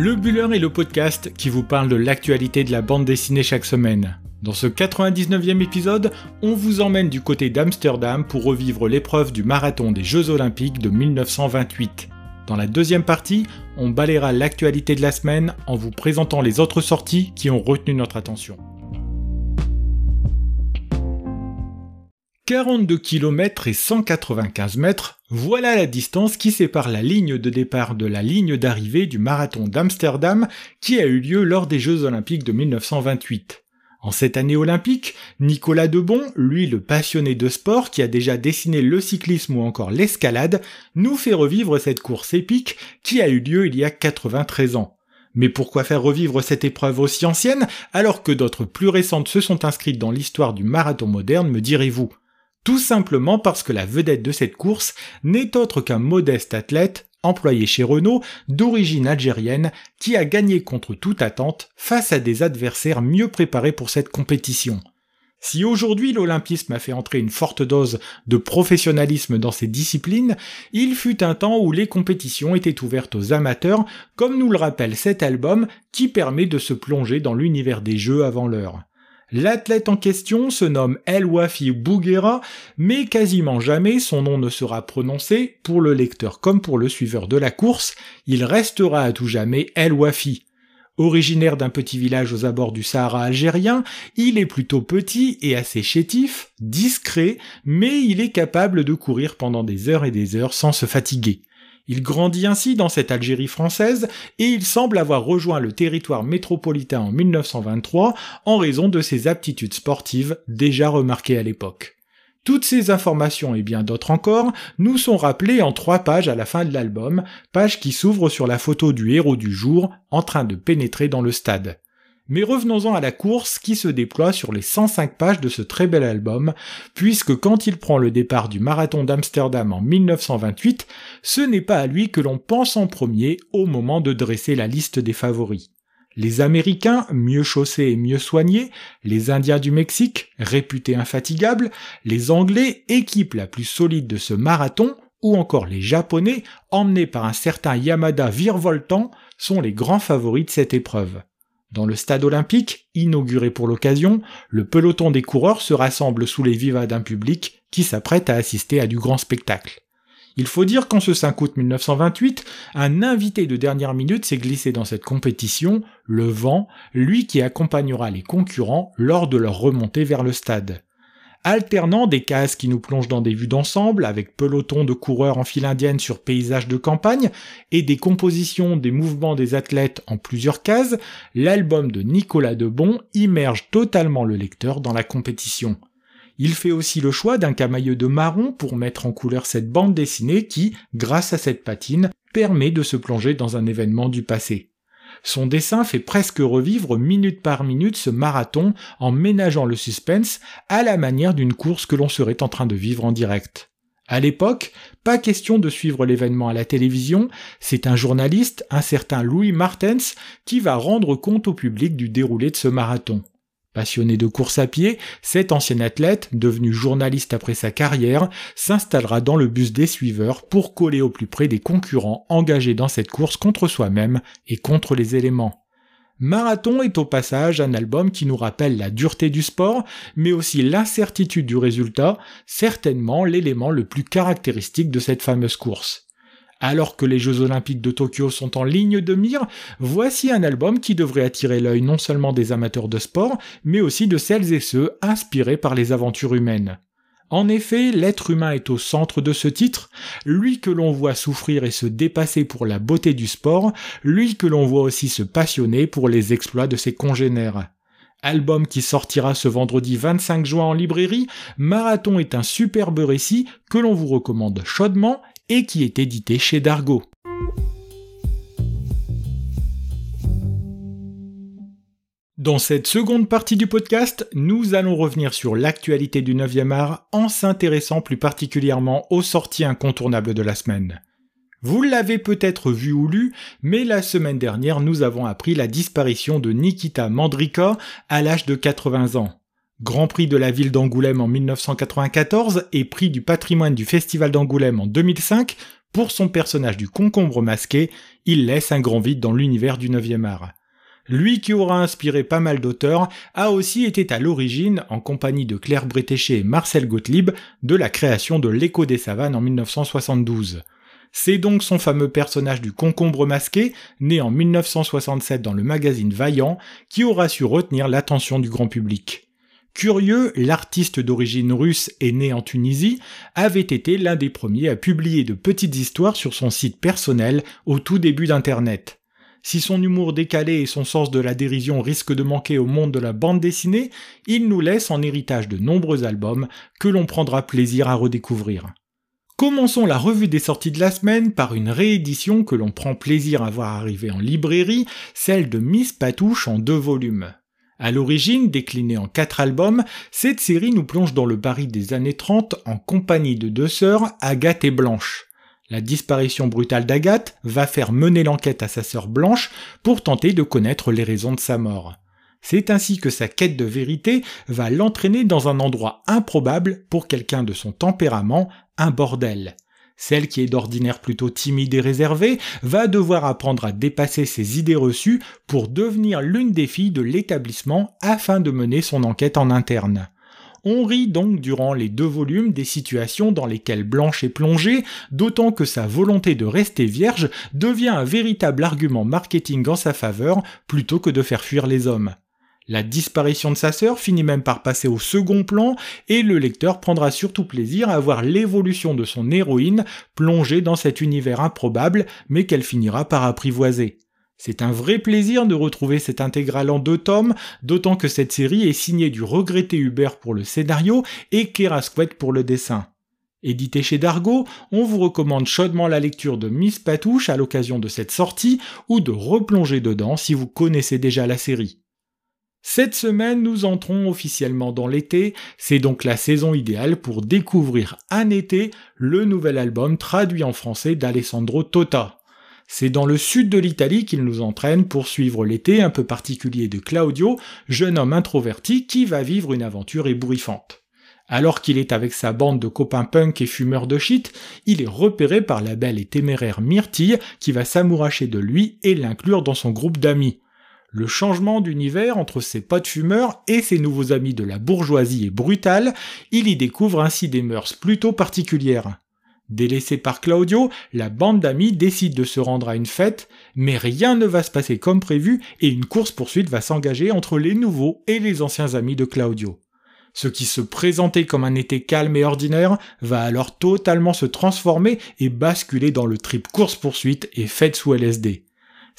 Le Buller est le podcast qui vous parle de l'actualité de la bande dessinée chaque semaine. Dans ce 99e épisode, on vous emmène du côté d'Amsterdam pour revivre l'épreuve du marathon des Jeux Olympiques de 1928. Dans la deuxième partie, on balayera l'actualité de la semaine en vous présentant les autres sorties qui ont retenu notre attention. 42 km et 195 mètres, voilà la distance qui sépare la ligne de départ de la ligne d'arrivée du marathon d'Amsterdam qui a eu lieu lors des Jeux olympiques de 1928. En cette année olympique, Nicolas Debon, lui le passionné de sport qui a déjà dessiné le cyclisme ou encore l'escalade, nous fait revivre cette course épique qui a eu lieu il y a 93 ans. Mais pourquoi faire revivre cette épreuve aussi ancienne alors que d'autres plus récentes se sont inscrites dans l'histoire du marathon moderne, me direz-vous? Tout simplement parce que la vedette de cette course n'est autre qu'un modeste athlète, employé chez Renault, d'origine algérienne, qui a gagné contre toute attente face à des adversaires mieux préparés pour cette compétition. Si aujourd'hui l'olympisme a fait entrer une forte dose de professionnalisme dans ces disciplines, il fut un temps où les compétitions étaient ouvertes aux amateurs, comme nous le rappelle cet album qui permet de se plonger dans l'univers des jeux avant l'heure. L'athlète en question se nomme El Wafi Bouguera, mais quasiment jamais son nom ne sera prononcé, pour le lecteur comme pour le suiveur de la course, il restera à tout jamais El Wafi. Originaire d'un petit village aux abords du Sahara algérien, il est plutôt petit et assez chétif, discret, mais il est capable de courir pendant des heures et des heures sans se fatiguer. Il grandit ainsi dans cette Algérie française et il semble avoir rejoint le territoire métropolitain en 1923 en raison de ses aptitudes sportives déjà remarquées à l'époque. Toutes ces informations et bien d'autres encore nous sont rappelées en trois pages à la fin de l'album, pages qui s'ouvrent sur la photo du héros du jour en train de pénétrer dans le stade. Mais revenons-en à la course qui se déploie sur les 105 pages de ce très bel album, puisque quand il prend le départ du marathon d'Amsterdam en 1928, ce n'est pas à lui que l'on pense en premier au moment de dresser la liste des favoris. Les Américains, mieux chaussés et mieux soignés, les Indiens du Mexique, réputés infatigables, les Anglais, équipe la plus solide de ce marathon, ou encore les Japonais, emmenés par un certain Yamada virevoltant, sont les grands favoris de cette épreuve. Dans le stade olympique, inauguré pour l'occasion, le peloton des coureurs se rassemble sous les vivas d'un public qui s'apprête à assister à du grand spectacle. Il faut dire qu'en ce 5 août 1928, un invité de dernière minute s'est glissé dans cette compétition, le vent, lui qui accompagnera les concurrents lors de leur remontée vers le stade alternant des cases qui nous plongent dans des vues d'ensemble avec peloton de coureurs en file indienne sur paysage de campagne et des compositions des mouvements des athlètes en plusieurs cases, l'album de Nicolas Debon immerge totalement le lecteur dans la compétition. Il fait aussi le choix d'un camailleux de marron pour mettre en couleur cette bande dessinée qui, grâce à cette patine, permet de se plonger dans un événement du passé. Son dessin fait presque revivre minute par minute ce marathon en ménageant le suspense à la manière d'une course que l'on serait en train de vivre en direct. À l'époque, pas question de suivre l'événement à la télévision, c'est un journaliste, un certain Louis Martens, qui va rendre compte au public du déroulé de ce marathon. Passionné de course à pied, cet ancien athlète, devenu journaliste après sa carrière, s'installera dans le bus des suiveurs pour coller au plus près des concurrents engagés dans cette course contre soi-même et contre les éléments. Marathon est au passage un album qui nous rappelle la dureté du sport, mais aussi l'incertitude du résultat, certainement l'élément le plus caractéristique de cette fameuse course. Alors que les Jeux olympiques de Tokyo sont en ligne de mire, voici un album qui devrait attirer l'œil non seulement des amateurs de sport, mais aussi de celles et ceux inspirés par les aventures humaines. En effet, l'être humain est au centre de ce titre, lui que l'on voit souffrir et se dépasser pour la beauté du sport, lui que l'on voit aussi se passionner pour les exploits de ses congénères. Album qui sortira ce vendredi 25 juin en librairie, Marathon est un superbe récit que l'on vous recommande chaudement et qui est édité chez Dargo. Dans cette seconde partie du podcast, nous allons revenir sur l'actualité du 9e art en s'intéressant plus particulièrement aux sorties incontournables de la semaine. Vous l'avez peut-être vu ou lu, mais la semaine dernière nous avons appris la disparition de Nikita Mandrika à l'âge de 80 ans. Grand Prix de la ville d'Angoulême en 1994 et Prix du patrimoine du Festival d'Angoulême en 2005, pour son personnage du concombre masqué, il laisse un grand vide dans l'univers du 9e art. Lui qui aura inspiré pas mal d'auteurs, a aussi été à l'origine, en compagnie de Claire Bretéché et Marcel Gottlieb, de la création de L'écho des savanes en 1972. C'est donc son fameux personnage du concombre masqué, né en 1967 dans le magazine Vaillant, qui aura su retenir l'attention du grand public. Curieux, l'artiste d'origine russe et né en Tunisie avait été l'un des premiers à publier de petites histoires sur son site personnel au tout début d'Internet. Si son humour décalé et son sens de la dérision risquent de manquer au monde de la bande dessinée, il nous laisse en héritage de nombreux albums que l'on prendra plaisir à redécouvrir. Commençons la revue des sorties de la semaine par une réédition que l'on prend plaisir à voir arriver en librairie, celle de Miss Patouche en deux volumes. À l'origine, déclinée en quatre albums, cette série nous plonge dans le Paris des années 30 en compagnie de deux sœurs, Agathe et Blanche. La disparition brutale d'Agathe va faire mener l'enquête à sa sœur Blanche pour tenter de connaître les raisons de sa mort. C'est ainsi que sa quête de vérité va l'entraîner dans un endroit improbable pour quelqu'un de son tempérament, un bordel. Celle qui est d'ordinaire plutôt timide et réservée va devoir apprendre à dépasser ses idées reçues pour devenir l'une des filles de l'établissement afin de mener son enquête en interne. On rit donc durant les deux volumes des situations dans lesquelles Blanche est plongée, d'autant que sa volonté de rester vierge devient un véritable argument marketing en sa faveur plutôt que de faire fuir les hommes. La disparition de sa sœur finit même par passer au second plan et le lecteur prendra surtout plaisir à voir l'évolution de son héroïne plongée dans cet univers improbable mais qu'elle finira par apprivoiser. C'est un vrai plaisir de retrouver cette intégrale en deux tomes, d'autant que cette série est signée du regretté Hubert pour le scénario et Kerasquet pour le dessin. Édité chez Dargo, on vous recommande chaudement la lecture de Miss Patouche à l'occasion de cette sortie ou de replonger dedans si vous connaissez déjà la série. Cette semaine, nous entrons officiellement dans l'été, c'est donc la saison idéale pour découvrir un été le nouvel album traduit en français d'Alessandro Tota. C'est dans le sud de l'Italie qu'il nous entraîne pour suivre l'été un peu particulier de Claudio, jeune homme introverti qui va vivre une aventure ébouriffante. Alors qu'il est avec sa bande de copains punk et fumeurs de shit, il est repéré par la belle et téméraire Myrtille qui va s'amouracher de lui et l'inclure dans son groupe d'amis. Le changement d'univers entre ses potes fumeurs et ses nouveaux amis de la bourgeoisie est brutal, il y découvre ainsi des mœurs plutôt particulières. Délaissé par Claudio, la bande d'amis décide de se rendre à une fête, mais rien ne va se passer comme prévu et une course-poursuite va s'engager entre les nouveaux et les anciens amis de Claudio. Ce qui se présentait comme un été calme et ordinaire va alors totalement se transformer et basculer dans le trip course-poursuite et fête sous LSD.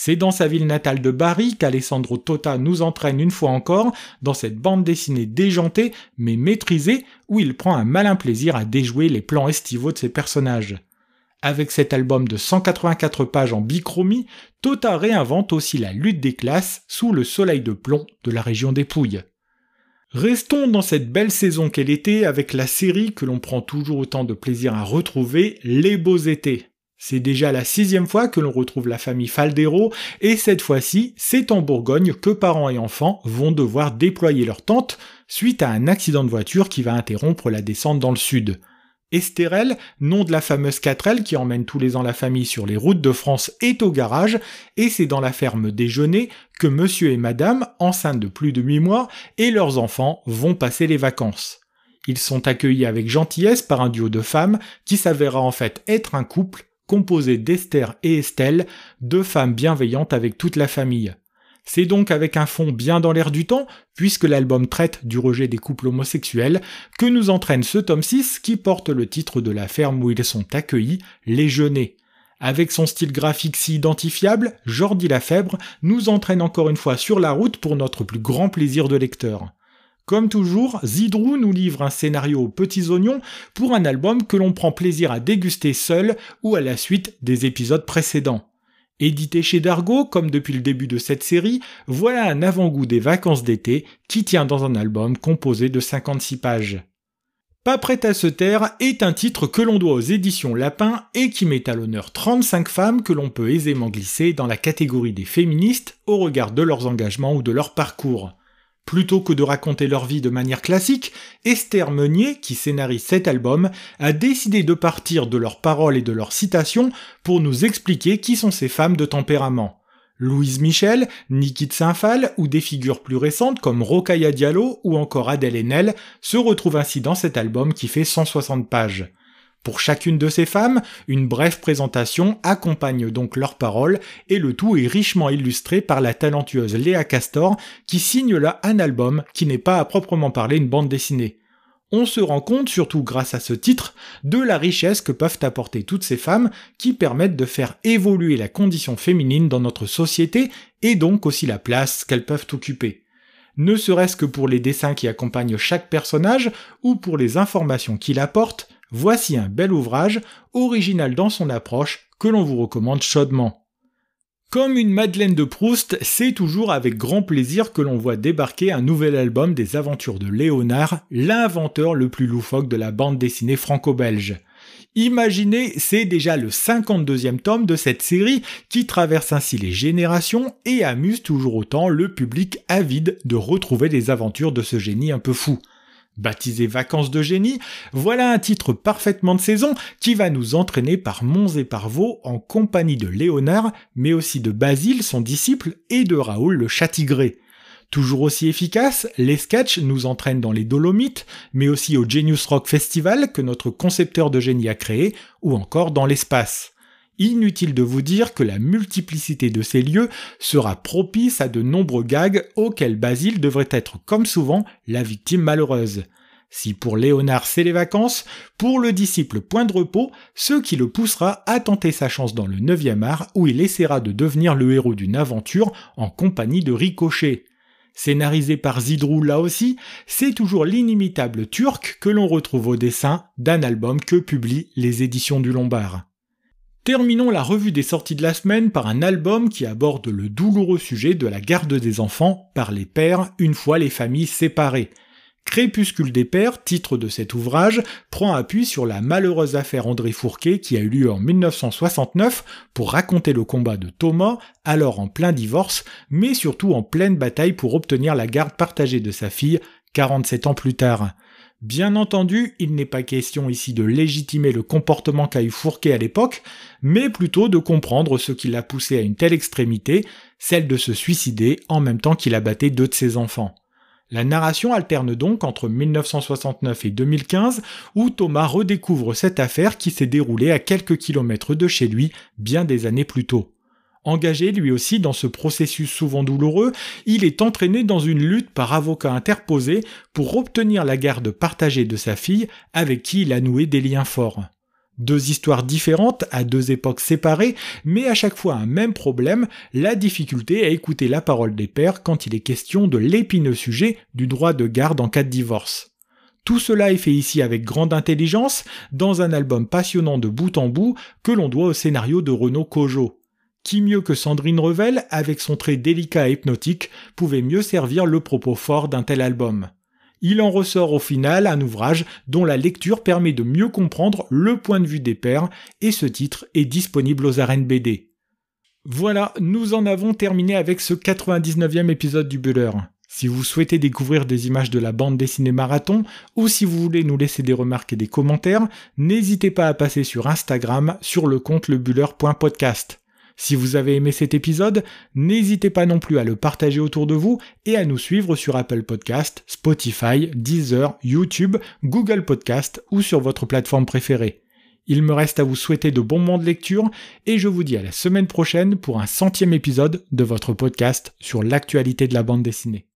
C'est dans sa ville natale de Bari qu'Alessandro Tota nous entraîne une fois encore dans cette bande dessinée déjantée mais maîtrisée où il prend un malin plaisir à déjouer les plans estivaux de ses personnages. Avec cet album de 184 pages en bichromie, Tota réinvente aussi la lutte des classes sous le soleil de plomb de la région des Pouilles. Restons dans cette belle saison qu'elle était avec la série que l'on prend toujours autant de plaisir à retrouver, Les Beaux Étés. C'est déjà la sixième fois que l'on retrouve la famille Faldero, et cette fois-ci, c'est en Bourgogne que parents et enfants vont devoir déployer leur tente suite à un accident de voiture qui va interrompre la descente dans le sud. Estérel, nom de la fameuse 4L qui emmène tous les ans la famille sur les routes de France, est au garage, et c'est dans la ferme déjeuner que monsieur et madame, enceintes de plus de 8 mois, et leurs enfants vont passer les vacances. Ils sont accueillis avec gentillesse par un duo de femmes qui s'avérera en fait être un couple composé d'Esther et Estelle, deux femmes bienveillantes avec toute la famille. C'est donc avec un fond bien dans l'air du temps, puisque l'album traite du rejet des couples homosexuels, que nous entraîne ce tome 6 qui porte le titre de la ferme où ils sont accueillis, Les Genêts. Avec son style graphique si identifiable, Jordi Lafèbre nous entraîne encore une fois sur la route pour notre plus grand plaisir de lecteur. Comme toujours, Zidrou nous livre un scénario aux petits oignons pour un album que l'on prend plaisir à déguster seul ou à la suite des épisodes précédents. Édité chez Dargo, comme depuis le début de cette série, voilà un avant-goût des vacances d'été qui tient dans un album composé de 56 pages. Pas prêt à se taire est un titre que l'on doit aux éditions Lapin et qui met à l'honneur 35 femmes que l'on peut aisément glisser dans la catégorie des féministes au regard de leurs engagements ou de leur parcours. Plutôt que de raconter leur vie de manière classique, Esther Meunier, qui scénarise cet album, a décidé de partir de leurs paroles et de leurs citations pour nous expliquer qui sont ces femmes de tempérament. Louise Michel, Niki de Saint-Phal ou des figures plus récentes comme Rokaya Diallo ou encore Adèle Haenel se retrouvent ainsi dans cet album qui fait 160 pages. Pour chacune de ces femmes, une brève présentation accompagne donc leurs paroles et le tout est richement illustré par la talentueuse Léa Castor qui signe là un album qui n'est pas à proprement parler une bande dessinée. On se rend compte, surtout grâce à ce titre, de la richesse que peuvent apporter toutes ces femmes qui permettent de faire évoluer la condition féminine dans notre société et donc aussi la place qu'elles peuvent occuper ne serait-ce que pour les dessins qui accompagnent chaque personnage ou pour les informations qu'il apporte, Voici un bel ouvrage, original dans son approche, que l'on vous recommande chaudement. Comme une Madeleine de Proust, c'est toujours avec grand plaisir que l'on voit débarquer un nouvel album des aventures de Léonard, l'inventeur le plus loufoque de la bande dessinée franco-belge. Imaginez, c'est déjà le 52e tome de cette série qui traverse ainsi les générations et amuse toujours autant le public avide de retrouver les aventures de ce génie un peu fou. Baptisé Vacances de génie, voilà un titre parfaitement de saison qui va nous entraîner par monts et par vaux en compagnie de Léonard, mais aussi de Basile, son disciple, et de Raoul le châtigré. Toujours aussi efficace, les sketchs nous entraînent dans les Dolomites, mais aussi au Genius Rock Festival que notre concepteur de génie a créé, ou encore dans l'espace. Inutile de vous dire que la multiplicité de ces lieux sera propice à de nombreux gags auxquels Basile devrait être comme souvent la victime malheureuse. Si pour Léonard c'est les vacances, pour le disciple point de repos, ce qui le poussera à tenter sa chance dans le 9e art où il essaiera de devenir le héros d'une aventure en compagnie de Ricochet. Scénarisé par Zidrou là aussi, c'est toujours l'inimitable turc que l'on retrouve au dessin d'un album que publient les éditions du Lombard. Terminons la revue des sorties de la semaine par un album qui aborde le douloureux sujet de la garde des enfants par les pères une fois les familles séparées. Crépuscule des pères, titre de cet ouvrage, prend appui sur la malheureuse affaire André Fourquet qui a eu lieu en 1969 pour raconter le combat de Thomas, alors en plein divorce, mais surtout en pleine bataille pour obtenir la garde partagée de sa fille 47 ans plus tard. Bien entendu, il n'est pas question ici de légitimer le comportement qu'a eu Fourquet à l'époque, mais plutôt de comprendre ce qui l'a poussé à une telle extrémité, celle de se suicider en même temps qu'il abattait deux de ses enfants. La narration alterne donc entre 1969 et 2015, où Thomas redécouvre cette affaire qui s'est déroulée à quelques kilomètres de chez lui bien des années plus tôt. Engagé lui aussi dans ce processus souvent douloureux, il est entraîné dans une lutte par avocat interposé pour obtenir la garde partagée de sa fille avec qui il a noué des liens forts. Deux histoires différentes à deux époques séparées, mais à chaque fois un même problème, la difficulté à écouter la parole des pères quand il est question de l'épineux sujet du droit de garde en cas de divorce. Tout cela est fait ici avec grande intelligence, dans un album passionnant de bout en bout que l'on doit au scénario de Renaud Cojo. Qui mieux que Sandrine Revel, avec son trait délicat et hypnotique, pouvait mieux servir le propos fort d'un tel album il en ressort au final un ouvrage dont la lecture permet de mieux comprendre le point de vue des pairs, et ce titre est disponible aux arènes BD. Voilà, nous en avons terminé avec ce 99e épisode du Buller. Si vous souhaitez découvrir des images de la bande dessinée marathon, ou si vous voulez nous laisser des remarques et des commentaires, n'hésitez pas à passer sur Instagram sur le compte lebuller.podcast. Si vous avez aimé cet épisode, n'hésitez pas non plus à le partager autour de vous et à nous suivre sur Apple Podcast, Spotify, Deezer, YouTube, Google Podcast ou sur votre plateforme préférée. Il me reste à vous souhaiter de bons moments de lecture et je vous dis à la semaine prochaine pour un centième épisode de votre podcast sur l'actualité de la bande dessinée.